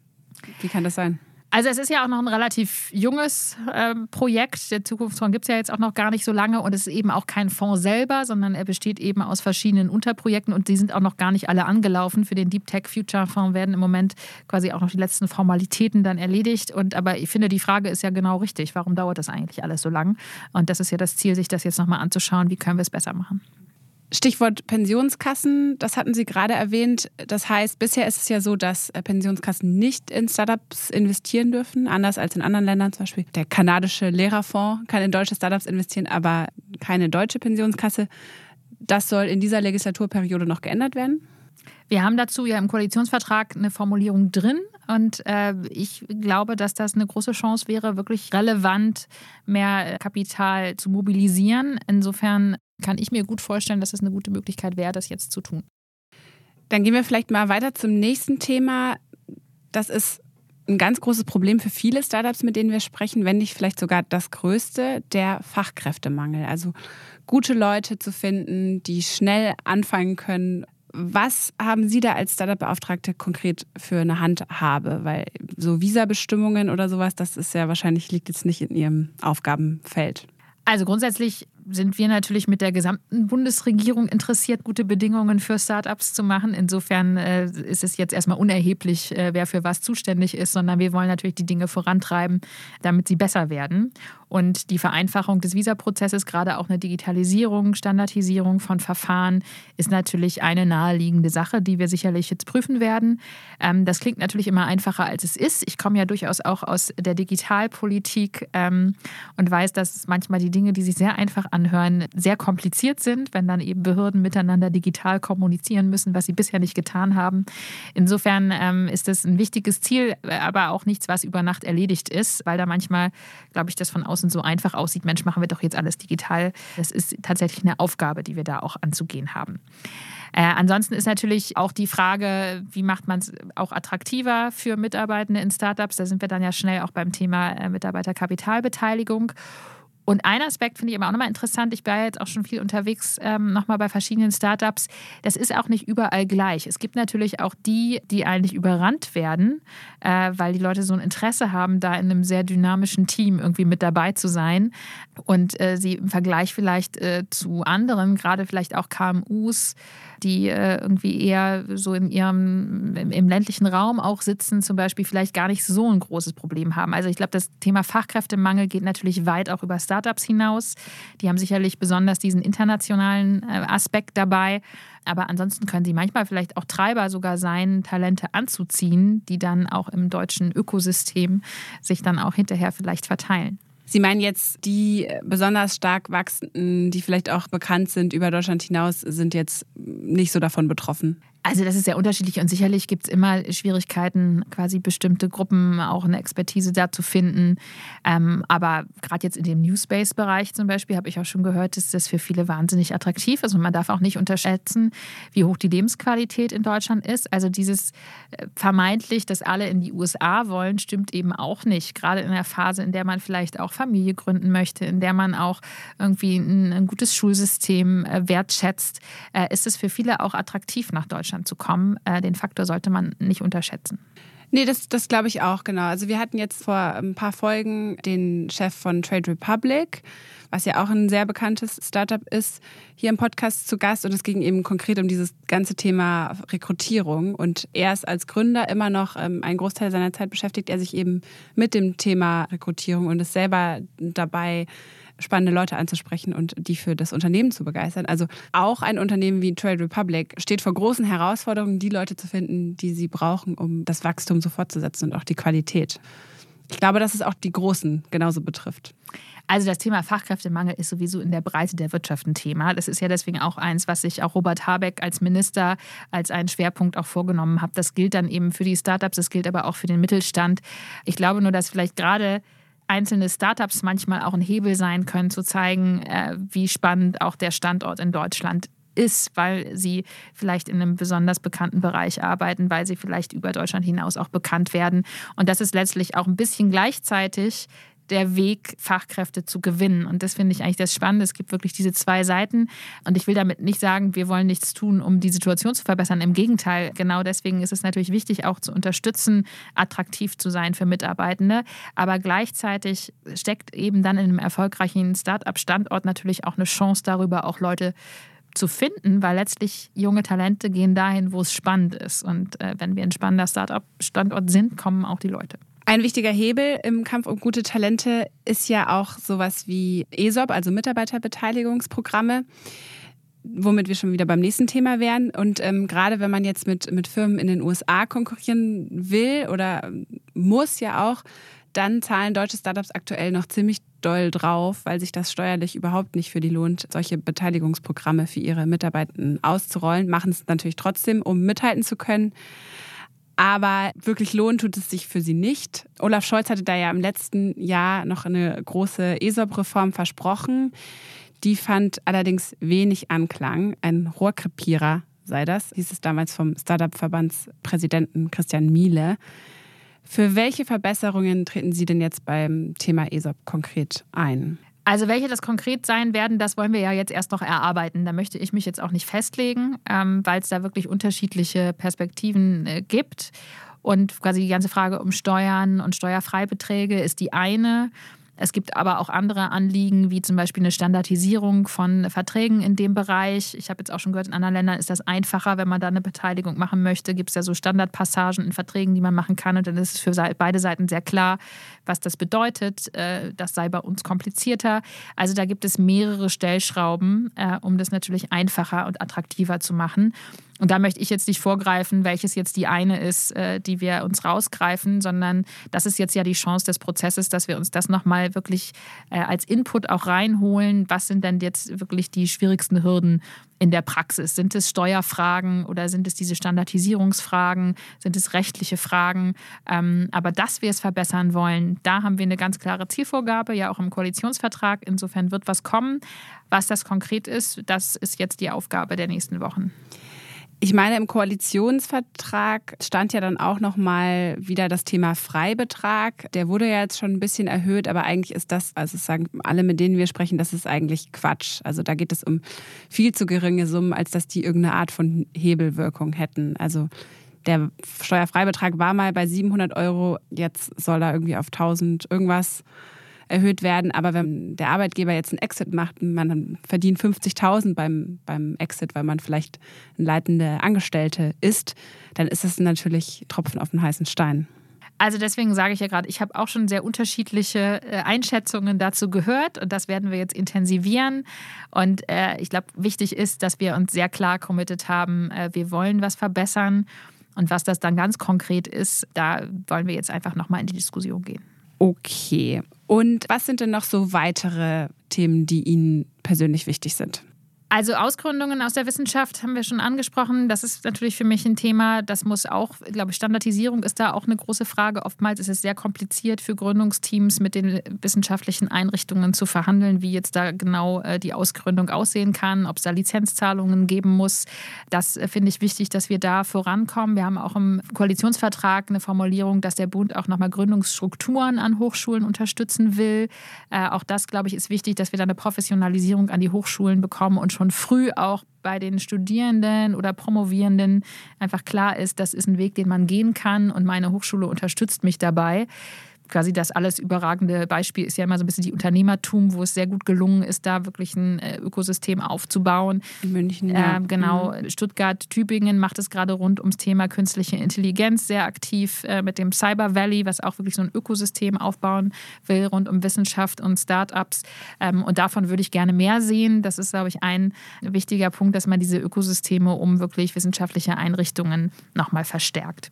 wie kann das sein? Also es ist ja auch noch ein relativ junges ähm, Projekt. Der Zukunftsfonds gibt es ja jetzt auch noch gar nicht so lange und es ist eben auch kein Fonds selber, sondern er besteht eben aus verschiedenen Unterprojekten und die sind auch noch gar nicht alle angelaufen. Für den Deep Tech Future Fonds werden im Moment quasi auch noch die letzten Formalitäten dann erledigt. Und aber ich finde, die Frage ist ja genau richtig. Warum dauert das eigentlich alles so lang? Und das ist ja das Ziel, sich das jetzt nochmal anzuschauen. Wie können wir es besser machen? Stichwort Pensionskassen, das hatten Sie gerade erwähnt. Das heißt, bisher ist es ja so, dass äh, Pensionskassen nicht in Startups investieren dürfen, anders als in anderen Ländern. Zum Beispiel der kanadische Lehrerfonds kann in deutsche Startups investieren, aber keine deutsche Pensionskasse. Das soll in dieser Legislaturperiode noch geändert werden. Wir haben dazu ja im Koalitionsvertrag eine Formulierung drin und äh, ich glaube, dass das eine große Chance wäre, wirklich relevant mehr Kapital zu mobilisieren. Insofern kann ich mir gut vorstellen, dass es eine gute Möglichkeit wäre, das jetzt zu tun. Dann gehen wir vielleicht mal weiter zum nächsten Thema. Das ist ein ganz großes Problem für viele Startups, mit denen wir sprechen, wenn nicht vielleicht sogar das größte, der Fachkräftemangel. Also gute Leute zu finden, die schnell anfangen können. Was haben Sie da als Startup-Beauftragte konkret für eine Handhabe? Weil so Visabestimmungen oder sowas, das ist ja wahrscheinlich liegt jetzt nicht in Ihrem Aufgabenfeld. Also grundsätzlich sind wir natürlich mit der gesamten Bundesregierung interessiert, gute Bedingungen für Startups zu machen. Insofern äh, ist es jetzt erstmal unerheblich, äh, wer für was zuständig ist, sondern wir wollen natürlich die Dinge vorantreiben, damit sie besser werden. Und die Vereinfachung des Visaprozesses, gerade auch eine Digitalisierung, Standardisierung von Verfahren, ist natürlich eine naheliegende Sache, die wir sicherlich jetzt prüfen werden. Ähm, das klingt natürlich immer einfacher, als es ist. Ich komme ja durchaus auch aus der Digitalpolitik ähm, und weiß, dass manchmal die Dinge, die sich sehr einfach anhören, sehr kompliziert sind, wenn dann eben Behörden miteinander digital kommunizieren müssen, was sie bisher nicht getan haben. Insofern ähm, ist das ein wichtiges Ziel, aber auch nichts, was über Nacht erledigt ist, weil da manchmal, glaube ich, das von außen außen so einfach aussieht, Mensch, machen wir doch jetzt alles digital. Das ist tatsächlich eine Aufgabe, die wir da auch anzugehen haben. Äh, ansonsten ist natürlich auch die Frage, wie macht man es auch attraktiver für Mitarbeitende in Startups? Da sind wir dann ja schnell auch beim Thema äh, Mitarbeiterkapitalbeteiligung. Und ein Aspekt finde ich aber auch nochmal interessant. Ich ja jetzt auch schon viel unterwegs, ähm, nochmal bei verschiedenen Startups. Das ist auch nicht überall gleich. Es gibt natürlich auch die, die eigentlich überrannt werden, äh, weil die Leute so ein Interesse haben, da in einem sehr dynamischen Team irgendwie mit dabei zu sein. Und äh, sie im Vergleich vielleicht äh, zu anderen, gerade vielleicht auch KMUs, die äh, irgendwie eher so in ihrem, im, im, ländlichen Raum auch sitzen, zum Beispiel vielleicht gar nicht so ein großes Problem haben. Also ich glaube, das Thema Fachkräftemangel geht natürlich weit auch über Startups hinaus. Die haben sicherlich besonders diesen internationalen äh, Aspekt dabei. Aber ansonsten können sie manchmal vielleicht auch Treiber sogar sein, Talente anzuziehen, die dann auch im deutschen Ökosystem sich dann auch hinterher vielleicht verteilen. Sie meinen jetzt, die besonders stark wachsenden, die vielleicht auch bekannt sind über Deutschland hinaus, sind jetzt nicht so davon betroffen? Also das ist sehr unterschiedlich und sicherlich gibt es immer Schwierigkeiten, quasi bestimmte Gruppen auch eine Expertise da zu finden. Ähm, aber gerade jetzt in dem New Space-Bereich zum Beispiel habe ich auch schon gehört, dass das für viele wahnsinnig attraktiv ist und man darf auch nicht unterschätzen, wie hoch die Lebensqualität in Deutschland ist. Also dieses äh, vermeintlich, dass alle in die USA wollen, stimmt eben auch nicht. Gerade in der Phase, in der man vielleicht auch Familie gründen möchte, in der man auch irgendwie ein, ein gutes Schulsystem äh, wertschätzt, äh, ist es für viele auch attraktiv nach Deutschland Deutschland zu kommen. Äh, den Faktor sollte man nicht unterschätzen. Nee, das, das glaube ich auch, genau. Also wir hatten jetzt vor ein paar Folgen den Chef von Trade Republic, was ja auch ein sehr bekanntes Startup ist, hier im Podcast zu Gast. Und es ging eben konkret um dieses ganze Thema Rekrutierung. Und er ist als Gründer immer noch ähm, einen Großteil seiner Zeit beschäftigt, er sich eben mit dem Thema Rekrutierung und ist selber dabei, spannende Leute anzusprechen und die für das Unternehmen zu begeistern. Also auch ein Unternehmen wie Trade Republic steht vor großen Herausforderungen, die Leute zu finden, die sie brauchen, um das Wachstum so fortzusetzen und auch die Qualität. Ich glaube, dass es auch die Großen genauso betrifft. Also das Thema Fachkräftemangel ist sowieso in der Breite der Wirtschaft ein Thema. Das ist ja deswegen auch eins, was sich auch Robert Habeck als Minister als einen Schwerpunkt auch vorgenommen hat. Das gilt dann eben für die Startups, das gilt aber auch für den Mittelstand. Ich glaube nur, dass vielleicht gerade einzelne Startups manchmal auch ein Hebel sein können, zu zeigen, äh, wie spannend auch der Standort in Deutschland ist, weil sie vielleicht in einem besonders bekannten Bereich arbeiten, weil sie vielleicht über Deutschland hinaus auch bekannt werden. Und das ist letztlich auch ein bisschen gleichzeitig der Weg, Fachkräfte zu gewinnen. Und das finde ich eigentlich das Spannende. Es gibt wirklich diese zwei Seiten. Und ich will damit nicht sagen, wir wollen nichts tun, um die Situation zu verbessern. Im Gegenteil, genau deswegen ist es natürlich wichtig, auch zu unterstützen, attraktiv zu sein für Mitarbeitende. Aber gleichzeitig steckt eben dann in einem erfolgreichen Start-up-Standort natürlich auch eine Chance darüber, auch Leute zu finden, weil letztlich junge Talente gehen dahin, wo es spannend ist. Und äh, wenn wir ein spannender Start-up-Standort sind, kommen auch die Leute. Ein wichtiger Hebel im Kampf um gute Talente ist ja auch sowas wie ESOP, also Mitarbeiterbeteiligungsprogramme womit wir schon wieder beim nächsten Thema wären. Und ähm, gerade wenn man jetzt mit, mit Firmen in den USA konkurrieren will oder muss ja auch, dann zahlen deutsche Startups aktuell noch ziemlich doll drauf, weil sich das steuerlich überhaupt nicht für die lohnt, solche Beteiligungsprogramme für ihre Mitarbeiter auszurollen. Machen es natürlich trotzdem, um mithalten zu können. Aber wirklich lohnen tut es sich für sie nicht. Olaf Scholz hatte da ja im letzten Jahr noch eine große ESOP-Reform versprochen. Die fand allerdings wenig Anklang. Ein Rohrkrepierer sei das, hieß es damals vom Startup-Verbandspräsidenten Christian Miele. Für welche Verbesserungen treten Sie denn jetzt beim Thema ESOP konkret ein? Also welche das konkret sein werden, das wollen wir ja jetzt erst noch erarbeiten. Da möchte ich mich jetzt auch nicht festlegen, ähm, weil es da wirklich unterschiedliche Perspektiven äh, gibt. Und quasi die ganze Frage um Steuern und Steuerfreibeträge ist die eine. Es gibt aber auch andere Anliegen, wie zum Beispiel eine Standardisierung von Verträgen in dem Bereich. Ich habe jetzt auch schon gehört, in anderen Ländern ist das einfacher, wenn man da eine Beteiligung machen möchte. Gibt es ja so Standardpassagen in Verträgen, die man machen kann. Und dann ist es für beide Seiten sehr klar, was das bedeutet. Äh, das sei bei uns komplizierter. Also da gibt es mehrere Stellschrauben, äh, um das natürlich einfacher und attraktiver zu machen. Und da möchte ich jetzt nicht vorgreifen, welches jetzt die eine ist, äh, die wir uns rausgreifen, sondern das ist jetzt ja die Chance des Prozesses, dass wir uns das nochmal wirklich äh, als Input auch reinholen. Was sind denn jetzt wirklich die schwierigsten Hürden in der Praxis? Sind es Steuerfragen oder sind es diese Standardisierungsfragen? Sind es rechtliche Fragen? Ähm, aber dass wir es verbessern wollen, da haben wir eine ganz klare Zielvorgabe, ja auch im Koalitionsvertrag. Insofern wird was kommen. Was das konkret ist, das ist jetzt die Aufgabe der nächsten Wochen. Ich meine, im Koalitionsvertrag stand ja dann auch noch mal wieder das Thema Freibetrag. Der wurde ja jetzt schon ein bisschen erhöht, aber eigentlich ist das, also sagen alle, mit denen wir sprechen, das ist eigentlich Quatsch. Also da geht es um viel zu geringe Summen, als dass die irgendeine Art von Hebelwirkung hätten. Also der Steuerfreibetrag war mal bei 700 Euro, jetzt soll er irgendwie auf 1000 irgendwas erhöht werden. Aber wenn der Arbeitgeber jetzt einen Exit macht und man verdient 50.000 beim, beim Exit, weil man vielleicht ein leitende Angestellte ist, dann ist das natürlich Tropfen auf den heißen Stein. Also deswegen sage ich ja gerade, ich habe auch schon sehr unterschiedliche äh, Einschätzungen dazu gehört und das werden wir jetzt intensivieren. Und äh, ich glaube, wichtig ist, dass wir uns sehr klar committed haben, äh, wir wollen was verbessern. Und was das dann ganz konkret ist, da wollen wir jetzt einfach nochmal in die Diskussion gehen. Okay. Und was sind denn noch so weitere Themen, die Ihnen persönlich wichtig sind? Also Ausgründungen aus der Wissenschaft haben wir schon angesprochen. Das ist natürlich für mich ein Thema. Das muss auch, ich glaube, Standardisierung ist da auch eine große Frage. Oftmals ist es sehr kompliziert für Gründungsteams mit den wissenschaftlichen Einrichtungen zu verhandeln, wie jetzt da genau äh, die Ausgründung aussehen kann, ob es da Lizenzzahlungen geben muss. Das äh, finde ich wichtig, dass wir da vorankommen. Wir haben auch im Koalitionsvertrag eine Formulierung, dass der Bund auch nochmal Gründungsstrukturen an Hochschulen unterstützen will. Äh, auch das, glaube ich, ist wichtig, dass wir da eine Professionalisierung an die Hochschulen bekommen und schon früh auch bei den Studierenden oder Promovierenden einfach klar ist, das ist ein Weg, den man gehen kann. Und meine Hochschule unterstützt mich dabei quasi das alles überragende Beispiel ist ja immer so ein bisschen die Unternehmertum, wo es sehr gut gelungen ist, da wirklich ein äh, Ökosystem aufzubauen. In München, ja. Äh, genau. Mhm. Stuttgart, Tübingen macht es gerade rund ums Thema künstliche Intelligenz sehr aktiv äh, mit dem Cyber Valley, was auch wirklich so ein Ökosystem aufbauen will rund um Wissenschaft und Startups. Ähm, und davon würde ich gerne mehr sehen. Das ist, glaube ich, ein wichtiger Punkt, dass man diese Ökosysteme um wirklich wissenschaftliche Einrichtungen nochmal verstärkt.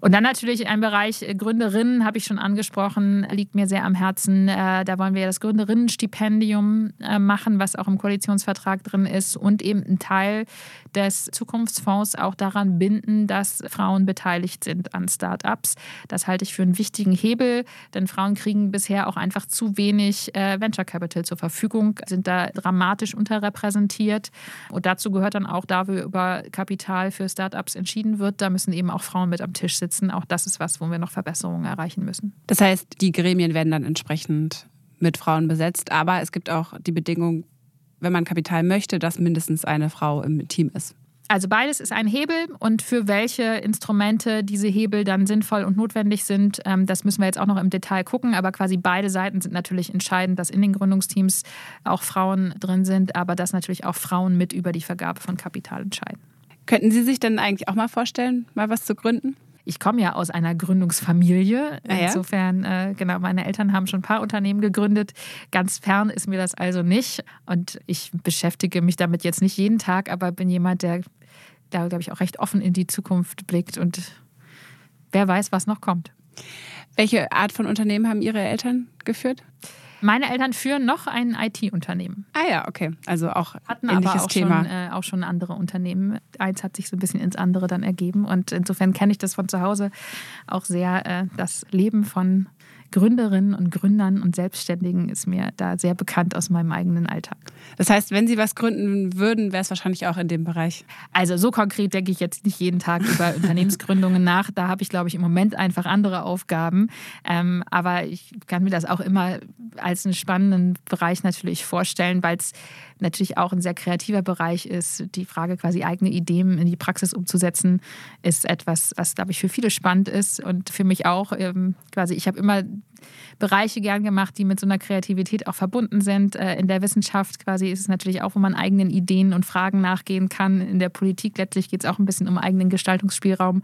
Und dann natürlich ein Bereich äh, Gründerinnen, habe ich schon angesprochen, liegt mir sehr am Herzen. Äh, da wollen wir das Gründerinnenstipendium äh, machen, was auch im Koalitionsvertrag drin ist und eben einen Teil des Zukunftsfonds auch daran binden, dass Frauen beteiligt sind an Startups. Das halte ich für einen wichtigen Hebel, denn Frauen kriegen bisher auch einfach zu wenig Venture Capital zur Verfügung, sind da dramatisch unterrepräsentiert. Und dazu gehört dann auch, da wir über Kapital für Startups entschieden wird, da müssen eben auch Frauen mit am Tisch sitzen. Auch das ist was, wo wir noch Verbesserungen erreichen müssen. Das heißt, die Gremien werden dann entsprechend mit Frauen besetzt, aber es gibt auch die Bedingung, wenn man Kapital möchte, dass mindestens eine Frau im Team ist. Also beides ist ein Hebel und für welche Instrumente diese Hebel dann sinnvoll und notwendig sind, ähm, das müssen wir jetzt auch noch im Detail gucken. Aber quasi beide Seiten sind natürlich entscheidend, dass in den Gründungsteams auch Frauen drin sind, aber dass natürlich auch Frauen mit über die Vergabe von Kapital entscheiden. Könnten Sie sich denn eigentlich auch mal vorstellen, mal was zu gründen? Ich komme ja aus einer Gründungsfamilie. Ah, ja? Insofern, äh, genau, meine Eltern haben schon ein paar Unternehmen gegründet. Ganz fern ist mir das also nicht. Und ich beschäftige mich damit jetzt nicht jeden Tag, aber bin jemand, der da, glaube ich, auch recht offen in die Zukunft blickt und wer weiß, was noch kommt. Welche Art von Unternehmen haben Ihre Eltern geführt? Meine Eltern führen noch ein IT-Unternehmen. Ah ja, okay. Also auch hatten ähnliches aber auch Thema. Schon, äh, auch schon andere Unternehmen. Eins hat sich so ein bisschen ins andere dann ergeben. Und insofern kenne ich das von zu Hause auch sehr, äh, das Leben von Gründerinnen und Gründern und Selbstständigen ist mir da sehr bekannt aus meinem eigenen Alltag. Das heißt, wenn Sie was gründen würden, wäre es wahrscheinlich auch in dem Bereich. Also so konkret denke ich jetzt nicht jeden Tag über Unternehmensgründungen nach. Da habe ich, glaube ich, im Moment einfach andere Aufgaben. Ähm, aber ich kann mir das auch immer als einen spannenden Bereich natürlich vorstellen, weil es natürlich auch ein sehr kreativer Bereich ist. Die Frage, quasi eigene Ideen in die Praxis umzusetzen, ist etwas, was, glaube ich, für viele spannend ist und für mich auch. Ähm, quasi, ich habe immer Bereiche gern gemacht, die mit so einer Kreativität auch verbunden sind. Äh, in der Wissenschaft quasi ist es natürlich auch, wo man eigenen Ideen und Fragen nachgehen kann. In der Politik letztlich geht es auch ein bisschen um eigenen Gestaltungsspielraum.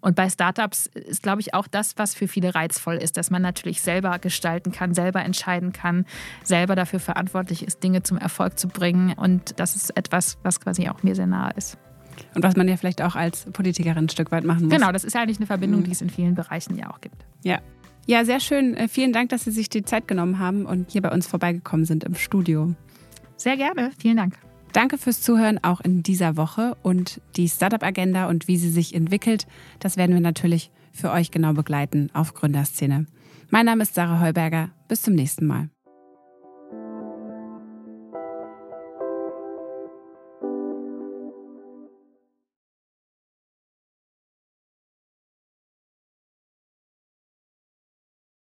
Und bei Startups ist, glaube ich, auch das, was für viele reizvoll ist, dass man natürlich selber gestalten kann, selber entscheiden kann, selber dafür verantwortlich ist, Dinge zum Erfolg zu bringen. Und das ist etwas, was quasi auch mir sehr nahe ist. Und was man ja vielleicht auch als Politikerin ein Stück weit machen muss. Genau, das ist ja eigentlich eine Verbindung, mhm. die es in vielen Bereichen ja auch gibt. Ja, ja, sehr schön. Äh, vielen Dank, dass Sie sich die Zeit genommen haben und hier bei uns vorbeigekommen sind im Studio. Sehr gerne. Vielen Dank. Danke fürs Zuhören auch in dieser Woche und die Startup-Agenda und wie sie sich entwickelt, das werden wir natürlich für euch genau begleiten auf Gründerszene. Mein Name ist Sarah Heuberger. Bis zum nächsten Mal.